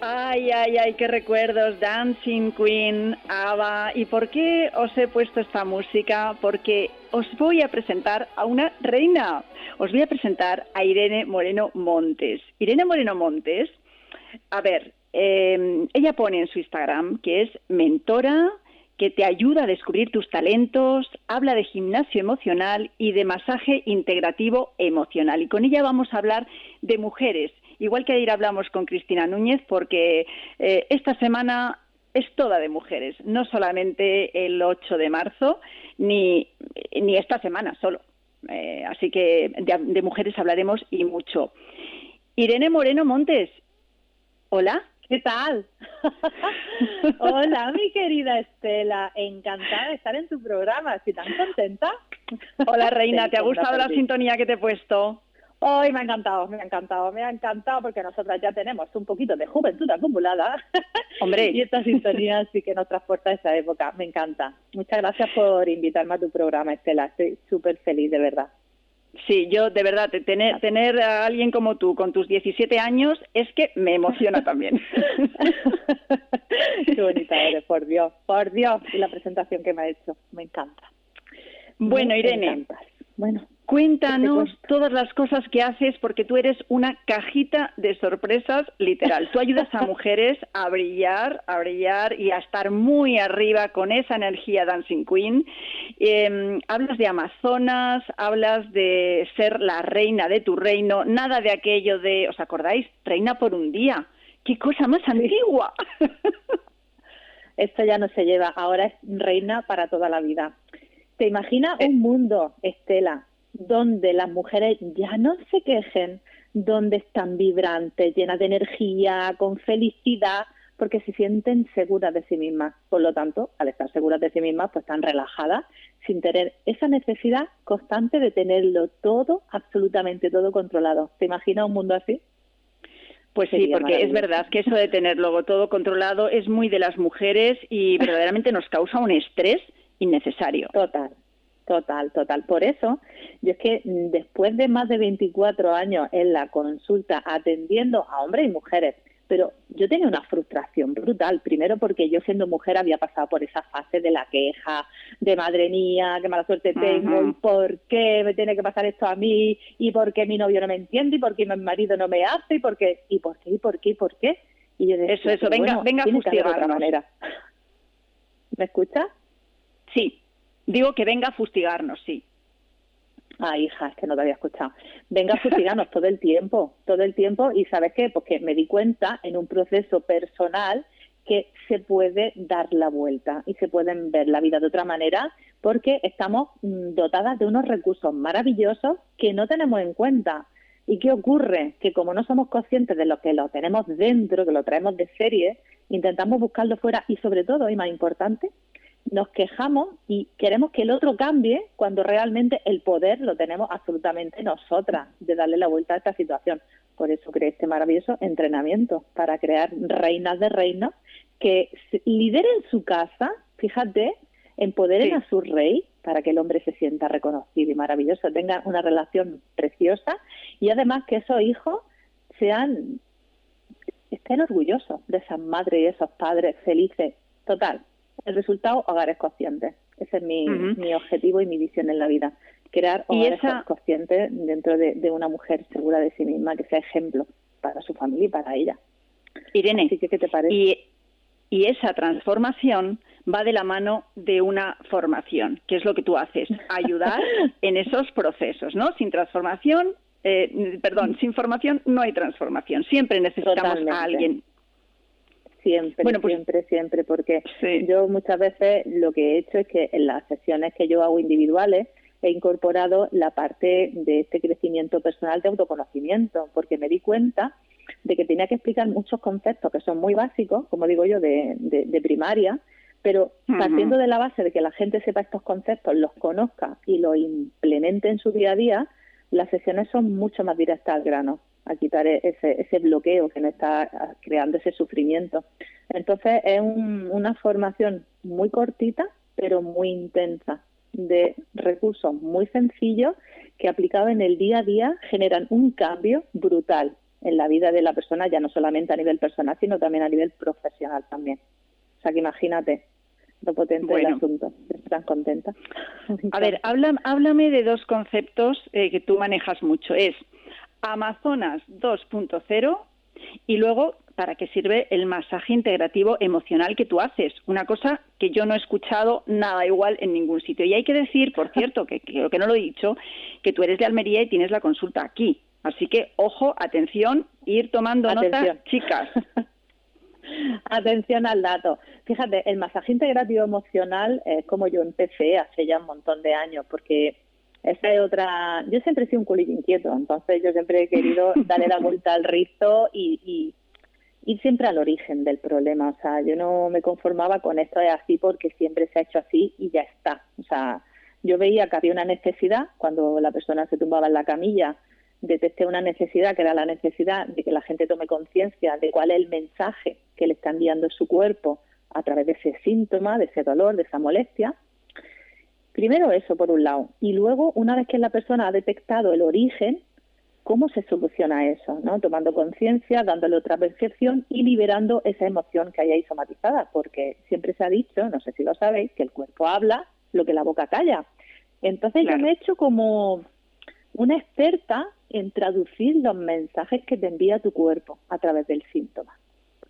Ay, ay, ay, qué recuerdos, Dancing Queen, Ava. ¿Y por qué os he puesto esta música? Porque os voy a presentar a una reina. Os voy a presentar a Irene Moreno Montes. Irene Moreno Montes, a ver, eh, ella pone en su Instagram que es mentora, que te ayuda a descubrir tus talentos, habla de gimnasio emocional y de masaje integrativo emocional. Y con ella vamos a hablar de mujeres Igual que ayer hablamos con Cristina Núñez, porque eh, esta semana es toda de mujeres, no solamente el 8 de marzo, ni, ni esta semana solo. Eh, así que de, mujeres hablaremos y mucho. Irene Moreno Montes, hola. ¿Qué tal? Hola, mi querida Estela. Encantada de estar en tu programa. ¿Estoy tan contenta? Hola, Reina. ¿Te ha gustado la sintonía que te he puesto? Hoy me ha encantado, me ha encantado, me ha encantado porque nosotras ya tenemos un poquito de juventud acumulada. Hombre. y esta sintonía sí que nos transporta a esa época. Me encanta. Muchas gracias por invitarme a tu programa, Estela. Estoy súper feliz, de verdad. Sí, yo de verdad, tener, tener a alguien como tú con tus 17 años es que me emociona también. Qué bonita eres, por Dios, por Dios. Y la presentación que me ha hecho, me encanta. Bueno, Irene. Bueno. Cuéntanos todas las cosas que haces porque tú eres una cajita de sorpresas literal. Tú ayudas a mujeres a brillar, a brillar y a estar muy arriba con esa energía Dancing Queen. Em, hablas de Amazonas, hablas de ser la reina de tu reino, nada de aquello de, ¿os acordáis? Reina por un día. ¡Qué cosa más antigua! Esto ya no se lleva, ahora es reina para toda la vida. ¿Te imaginas eh. un mundo, Estela, donde las mujeres ya no se quejen, donde están vibrantes, llenas de energía, con felicidad, porque se sienten seguras de sí mismas. Por lo tanto, al estar seguras de sí mismas, pues están relajadas, sin tener esa necesidad constante de tenerlo todo, absolutamente todo controlado. ¿Te imaginas un mundo así? Pues sí, porque es verdad que eso de tenerlo todo controlado es muy de las mujeres y verdaderamente nos causa un estrés innecesario. Total, Total, total. Por eso, yo es que mm, después de más de 24 años en la consulta atendiendo a hombres y mujeres, pero yo tenía una frustración brutal. Primero porque yo siendo mujer había pasado por esa fase de la queja, de madre mía, qué mala suerte tengo, y por qué me tiene que pasar esto a mí, y por qué mi novio no me entiende, y por qué mi marido no me hace, y por qué, y por qué, y por qué, y por qué. Y yo decía, eso, eso, venga, venga a fustigarnos. manera. ¿Me escuchas? Sí. Digo que venga a fustigarnos, sí. Ah, hija, es que no te había escuchado. Venga a fustigarnos todo el tiempo, todo el tiempo. Y ¿sabes qué? Porque me di cuenta en un proceso personal que se puede dar la vuelta y se pueden ver la vida de otra manera porque estamos mm, dotadas de unos recursos maravillosos que no tenemos en cuenta. ¿Y qué ocurre? Que como no somos conscientes de lo que lo tenemos dentro, que lo traemos de serie, intentamos buscarlo fuera y sobre todo, y más importante, nos quejamos y queremos que el otro cambie cuando realmente el poder lo tenemos absolutamente nosotras de darle la vuelta a esta situación. Por eso creé este maravilloso entrenamiento para crear reinas de reinos que lideren su casa, fíjate, empoderen a su rey para que el hombre se sienta reconocido y maravilloso, tenga una relación preciosa y además que esos hijos sean estén orgullosos de esas madres y esos padres felices. Total, el resultado, hogares conscientes. Ese es mi, mi objetivo y mi visión en la vida. Crear hogares conscientes dentro de, una mujer segura de sí misma, que sea ejemplo para su familia y para ella. Irene, ¿qué te parece? Y, y esa transformación va de la mano de una formación, que es lo que tú haces, ayudar en esos procesos, ¿no? Sin transformación, eh, perdón, sin formación no hay transformación. Siempre necesitamos a alguien Siempre, pues siempre, siempre, porque yo muchas veces lo que he hecho es que en las sesiones que yo hago individuales he incorporado la parte de este crecimiento personal de autoconocimiento, porque me di cuenta de que tenía que explicar muchos conceptos que son muy básicos, como digo yo, de, de, primaria, pero partiendo de la base de que la gente sepa estos conceptos, los conozca y los implemente en su día a día, las sesiones son mucho más directas al grano a quitar e-, ese, ese bloqueo que nos está creando ese sufrimiento. Entonces es una formación muy cortita, pero muy intensa, de recursos muy sencillos que aplicados en el día a día generan un cambio brutal en la vida de la persona, ya no solamente a nivel personal, sino también a nivel profesional también. O sea que imagínate lo potente del asunto. Estoy tan contenta. A ver, háblame de dos conceptos eh, que tú manejas mucho. Es Amazonas 2.0 y luego para qué sirve el masaje integrativo emocional que tú haces. Una cosa que yo no he escuchado nada igual en ningún sitio. Y hay que decir, por cierto, que creo que no lo he dicho, que tú eres de Almería y tienes la consulta aquí. Así que, ojo, atención, ir tomando nota, chicas. Atención al dato. Fíjate, el masaje integrativo emocional es como yo empecé hace ya un montón de años, porque esa es otra. Yo siempre he sido un culillo inquieto, entonces yo siempre he querido darle la vuelta al rizo y, ir siempre al origen del problema. O sea, yo no me conformaba con esto es así porque siempre se ha hecho así y ya está. O sea, yo veía que había una necesidad cuando la persona se tumbaba en la camilla detecté una necesidad que era la necesidad de que la gente tome conciencia de cuál es el mensaje que le está enviando su cuerpo a través de ese síntoma, de ese dolor, de esa molestia. Primero eso, por un lado. Y luego, una vez que la persona ha detectado el origen, ¿cómo se soluciona eso? ¿no? Tomando conciencia, dándole otra percepción y liberando esa emoción que hay ahí somatizada. Porque siempre se ha dicho, no sé si lo sabéis, que el cuerpo habla lo que la boca calla. Entonces yo me he hecho como una experta en traducir los mensajes que te envía tu cuerpo a través del síntoma.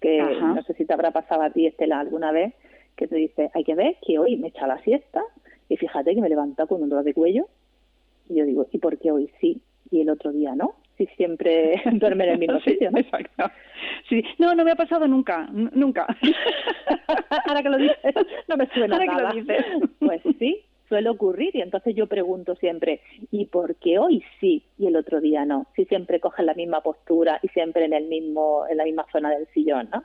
Que no sé si te habrá pasado a ti, Estela, alguna vez que te dice, hay que ver que hoy me echa la siesta y fíjate que me levanta con un dolor de cuello. Y yo digo, ¿y por qué hoy sí y el otro día no? Si siempre duerme en el mismo sitio, ¿no? Exacto. Sí. No, no me ha pasado nunca, nunca. Ahora que lo dices, no me suena Ahora nada. Que lo dices. Pues sí, suele ocurrir y entonces yo pregunto siempre, ¿y por qué hoy sí y el otro día no? Si siempre cogen la misma postura y siempre en el mismo en la misma zona del sillón, ¿no?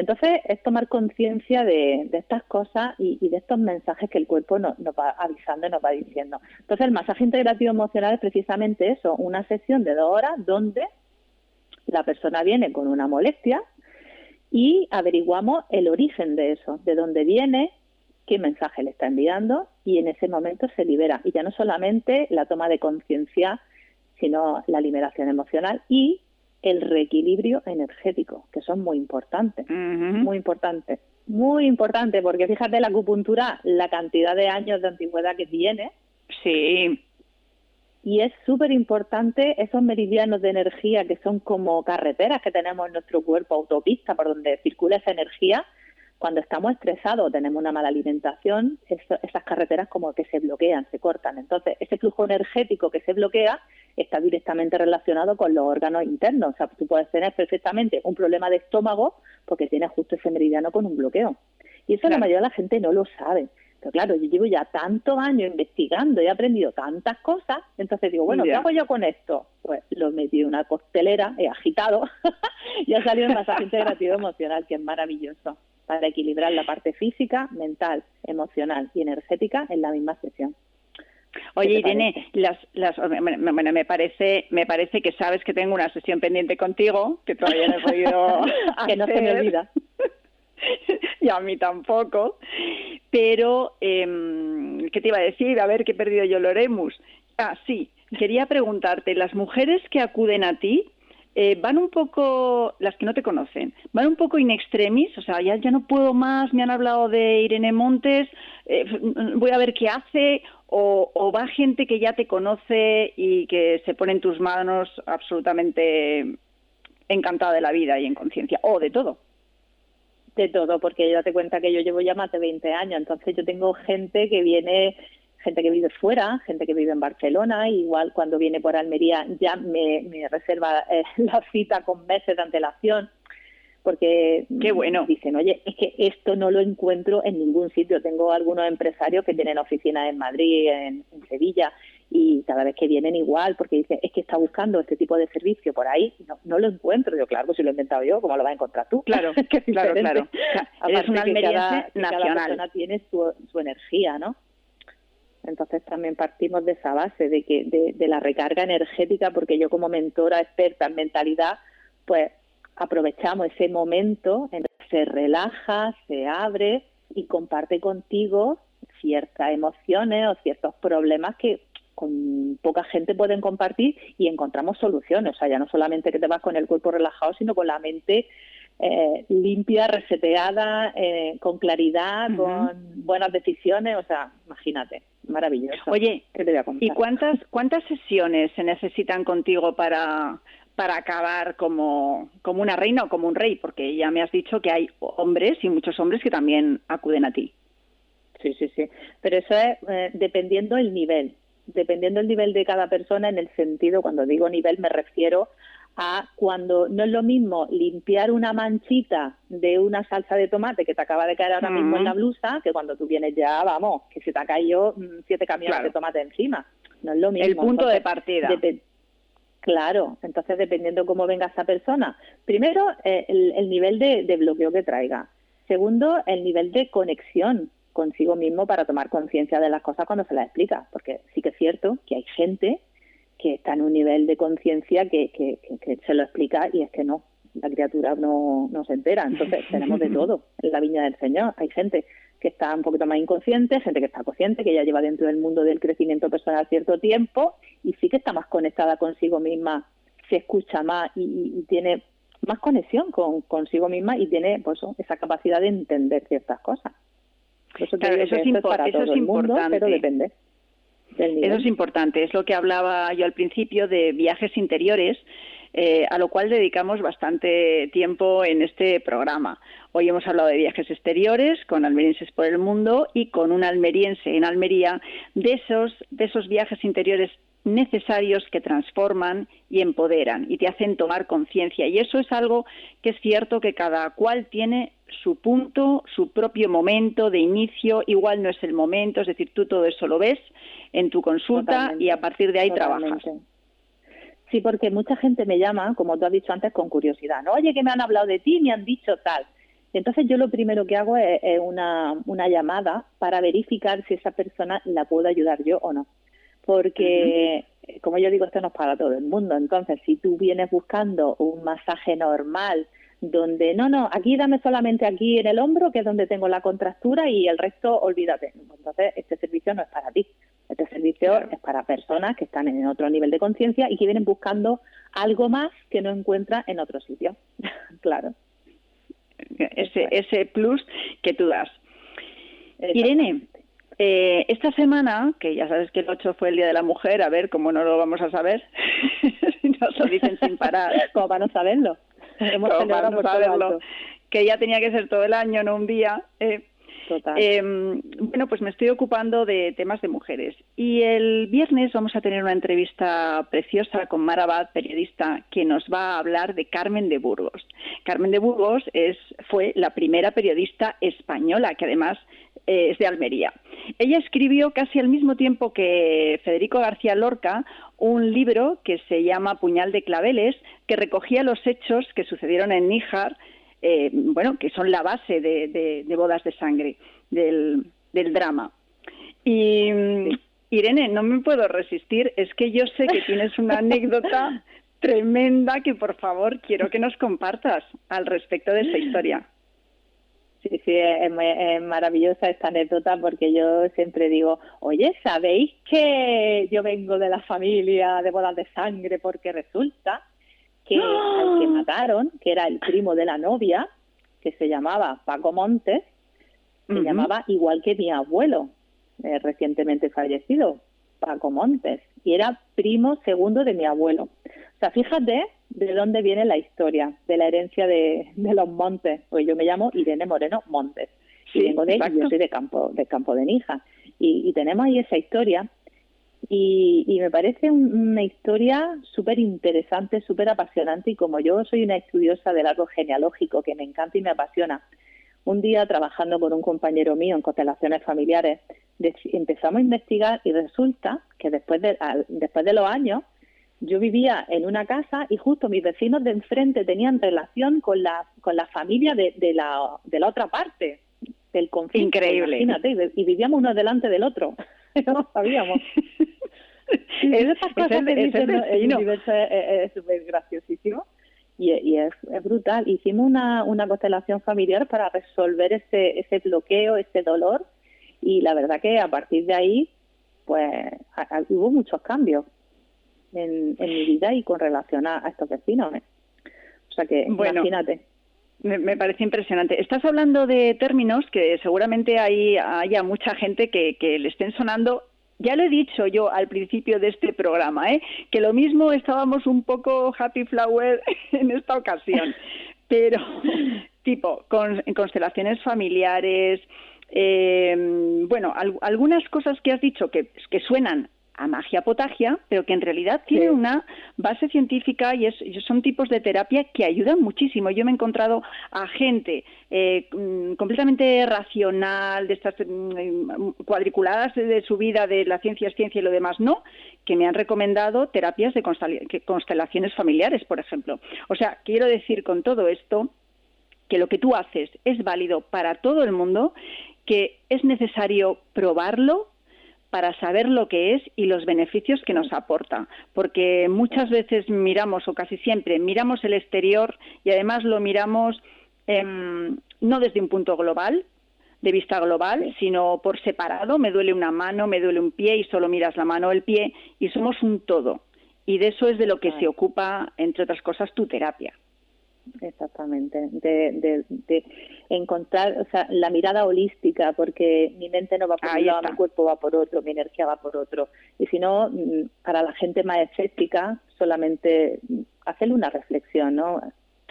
Entonces es tomar conciencia de, estas cosas y, de estos mensajes que el cuerpo nos, va avisando y nos va diciendo. Entonces el masaje integrativo emocional es precisamente eso, una sesión de dos horas donde la persona viene con una molestia y averiguamos el origen de eso, de dónde viene, qué mensaje le está enviando y en ese momento se libera. Y ya no solamente la toma de conciencia, sino la liberación emocional y el reequilibrio energético, que son muy importantes, muy importantes, muy importantes, porque fíjate la acupuntura, la cantidad de años de antigüedad que tiene. Sí. Y es súper importante esos meridianos de energía que son como carreteras que tenemos en nuestro cuerpo, autopista por donde circula esa energía, cuando estamos estresados o tenemos una mala alimentación, esas carreteras como que se bloquean, se cortan. Entonces, ese flujo energético que se bloquea está directamente relacionado con los órganos internos. O sea, tú puedes tener perfectamente un problema de estómago porque tienes justo ese meridiano con un bloqueo. Y eso la mayoría de la gente no lo sabe. Pero claro, yo llevo ya tantos años investigando y he aprendido tantas cosas, entonces digo, bueno, ¿qué hago yo con esto? Pues lo metí en una costelera, he agitado y ha salido un masaje integrativo emocional, que es maravilloso para equilibrar la parte física, mental, emocional y energética en la misma sesión. Oye, Irene, las, las, bueno, me parece, me parece que sabes que tengo una sesión pendiente contigo, que todavía no he podido que no se me olvida. y a mí tampoco. Pero, eh, ¿qué te iba a decir? A ver, qué he perdido yo Loremus. Ah, sí, quería preguntarte, las mujeres que acuden a ti, eh, van un poco, las que no te conocen, van un poco in extremis, o sea, ya, ya no puedo más, me han hablado de Irene Montes, eh, voy a ver qué hace, o, va gente que ya te conoce y que se pone en tus manos absolutamente encantada de la vida y en conciencia, o de todo. De todo, porque date cuenta que yo llevo ya más de 20 años, entonces yo tengo gente que viene gente que vive fuera, gente que vive en Barcelona, igual cuando viene por Almería ya me, reserva eh, la cita con meses de antelación, porque Qué bueno. dicen, oye, es que esto no lo encuentro en ningún sitio. Tengo algunos empresarios que tienen oficinas en Madrid, en, Sevilla, y cada vez que vienen igual, porque dicen, es que está buscando este tipo de servicio por ahí, no, no lo encuentro. Yo, claro, si lo he inventado yo, ¿cómo lo vas a encontrar tú? Claro, claro, claro. es una nacional. cada persona tiene su, su energía, ¿no? Entonces también partimos de esa base, de, que, de, la recarga energética, porque yo como mentora experta en mentalidad, pues aprovechamos ese momento en que se relaja, se abre y comparte contigo ciertas emociones o ciertos problemas que con poca gente pueden compartir y encontramos soluciones. O sea, ya no solamente que te vas con el cuerpo relajado, sino con la mente eh, limpia, reseteada, eh, con claridad, con buenas decisiones. O sea, imagínate, maravilloso. Oye, ¿y cuántas, cuántas sesiones se necesitan contigo para, para acabar como, como una reina o como un rey? Porque ya me has dicho que hay hombres y muchos hombres que también acuden a ti. Sí, sí, sí. Pero eso es eh, dependiendo el nivel dependiendo del nivel de cada persona, en el sentido, cuando digo nivel me refiero a cuando no es lo mismo limpiar una manchita de una salsa de tomate que te acaba de caer ahora mismo en la blusa, que cuando tú vienes ya, vamos, que se te ha caído mm, siete camiones de tomate encima. No es lo mismo. El punto de partida. claro, entonces dependiendo cómo venga esa persona. Primero, eh, el, nivel de bloqueo que traiga. Segundo, el nivel de conexión consigo mismo para tomar conciencia de las cosas cuando se las explica, porque sí que es cierto que hay gente que está en un nivel de conciencia que, que, se lo explica y es que no, la criatura no, no se entera. Entonces tenemos de todo en la viña del Señor. Hay gente que está un poquito más inconsciente, gente que está consciente, que ya lleva dentro del mundo del crecimiento personal cierto tiempo y sí que está más conectada consigo misma, se escucha más y, tiene más conexión con consigo misma y tiene pues esa capacidad de entender ciertas cosas. Eso, es, importante. pero depende. Eso es importante, es lo que hablaba yo al principio de viajes interiores, eh, a lo cual dedicamos bastante tiempo en este programa. Hoy hemos hablado de viajes exteriores con almerienses por el mundo y con un almeriense en Almería de esos, de esos viajes interiores necesarios que transforman y empoderan y te hacen tomar conciencia. Y eso es algo que es cierto que cada cual tiene su punto, su propio momento de inicio, igual no es el momento, es decir, tú todo eso lo ves en tu consulta y a partir de ahí trabajas. Sí, porque mucha gente me llama, como tú has dicho antes, con curiosidad, ¿no? Oye, que me han hablado de ti, me han dicho tal. Entonces yo lo primero que hago es, una, una llamada para verificar si esa persona la puedo ayudar yo o no porque, como yo digo, esto no es para todo el mundo. Entonces, si tú vienes buscando un masaje normal, donde no, no, aquí dame solamente aquí en el hombro, que es donde tengo la contractura, y el resto olvídate. Entonces, este servicio no es para ti. Este servicio es para personas que están en otro nivel de conciencia y que vienen buscando algo más que no encuentran en otro sitio. claro. Ese, ese plus que tú das. Irene, eh, esta semana, que ya sabes que el 8 fue el Día de la Mujer, a ver cómo no lo vamos a saber, si nos lo dicen sin parar. como para no saberlo. Hemos para no saberlo. Que ya tenía que ser todo el año, no un día. Eh, Em, bueno, pues me estoy ocupando de temas de mujeres. Y el viernes vamos a tener una entrevista preciosa con Mara Abad, periodista, que nos va a hablar de Carmen de Burgos. Carmen de Burgos es, fue la primera periodista española, que además eh, es de Almería. Ella escribió casi al mismo tiempo que Federico García Lorca un libro que se llama Puñal de Claveles, que recogía los hechos que sucedieron en Níjar eh, bueno, que son la base de, bodas de sangre, del, drama. Y Irene, no me puedo resistir, es que yo sé que tienes una anécdota tremenda que por favor quiero que nos compartas al respecto de esa historia. Sí, sí, es, es, maravillosa esta anécdota porque yo siempre digo, oye, ¿sabéis que yo vengo de la familia de bodas de sangre? Porque resulta que al que ¡Ah! mataron, que era el primo de la novia, que se llamaba Paco Montes, se llamaba igual que mi abuelo, eh, recientemente fallecido, Paco Montes, y era primo segundo de mi abuelo. O sea, fíjate de dónde viene la historia de la herencia de, los Montes, pues yo me llamo Irene Moreno Montes, y vengo de yo soy de Campo de, Campo de Nija, y, y tenemos ahí esa historia. Y, me parece una historia súper interesante, súper apasionante y como yo soy una estudiosa del árbol genealógico que me encanta y me apasiona, un día trabajando con un compañero mío en constelaciones familiares, empezamos a investigar y resulta que después de, después de los años yo vivía en una casa y justo mis vecinos de enfrente tenían relación con la, con la familia de, de, la, de la otra parte del conflicto. Increíble. Imagínate, y vivíamos uno delante del otro. no sabíamos. es, cosas el universo es súper graciosísimo y, es, brutal. Hicimos una, una constelación familiar para resolver ese, ese bloqueo, ese dolor y la verdad que a partir de ahí pues hubo muchos cambios en, mi vida y con relación a, estos vecinos. ¿eh? O sea que imagínate. Me, parece impresionante. Estás hablando de términos que seguramente hay, haya mucha gente que, que le estén sonando ya lo he dicho yo al principio de este programa, ¿eh? que lo mismo estábamos un poco happy flower en esta ocasión, pero tipo con, constelaciones familiares, eh, bueno, algunas cosas que has dicho que, que suenan a magia potagia, pero que en realidad tiene una base científica y, es, son tipos de terapia que ayudan muchísimo. Yo me he encontrado a gente eh, mm, completamente racional, de estas mm, cuadriculadas de su vida, de la ciencia es ciencia y lo demás no, que me han recomendado terapias de constelaciones familiares, por ejemplo. O sea, quiero decir con todo esto que lo que tú haces es válido para todo el mundo, que es necesario probarlo, para saber lo que es y los beneficios que nos aporta, porque muchas veces miramos, o casi siempre, miramos el exterior y además lo miramos em, no desde un punto global, de vista global, sino por separado, me duele una mano, me duele un pie y solo miras la mano o el pie y somos un todo. Y de eso es de lo que se ocupa, entre otras cosas, tu terapia. Exactamente, de, de, encontrar o sea, la mirada holística, porque mi mente no va por un lado, mi cuerpo va por otro, mi energía va por otro. Y si no, mm, para la gente más escéptica, solamente hacerle una reflexión, ¿no?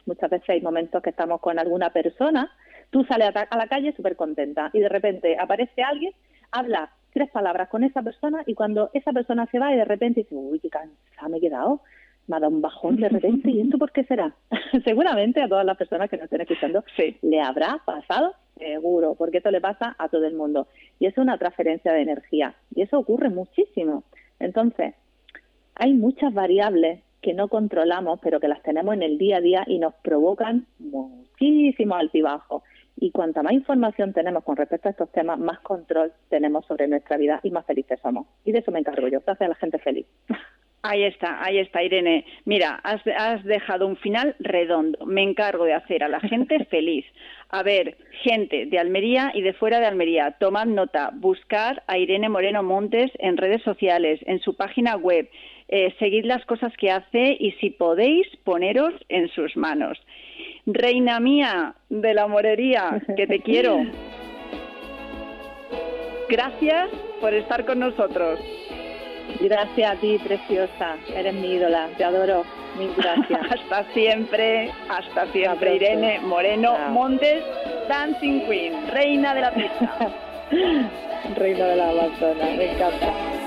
Muchas veces hay momentos que estamos con alguna persona, tú sales a, la calle súper contenta y de repente aparece alguien, habla tres palabras con esa persona y cuando esa persona se va y de repente dice, uy, qué cansada me he quedado, me ha dado un bajón de repente. ¿Y esto por qué será? Seguramente a todas las personas que nos estén escuchando le habrá pasado, seguro, porque esto le pasa a todo el mundo. Y es una transferencia de energía. Y eso ocurre muchísimo. Entonces, hay muchas variables que no controlamos, pero que las tenemos en el día a día y nos provocan muchísimo altibajo. Y cuanta más información tenemos con respecto a estos temas, más control tenemos sobre nuestra vida y más felices somos. Y de eso me encargo yo, que hace a la gente feliz. Ahí está, ahí está, Irene. Mira, has, has, dejado un final redondo. Me encargo de hacer a la gente feliz. A ver, gente de Almería y de fuera de Almería, tomad nota, buscar a Irene Moreno Montes en redes sociales, en su página web, eh, seguid las cosas que hace y si podéis, poneros en sus manos. Reina mía de la morería, que te quiero. Gracias por estar con nosotros. Gracias a ti, preciosa. Eres mi ídola. Te adoro. Mil gracias. hasta siempre. Hasta siempre. Irene Moreno Montes, Dancing Queen, reina de la pista. reina de la Amazona. Me encanta.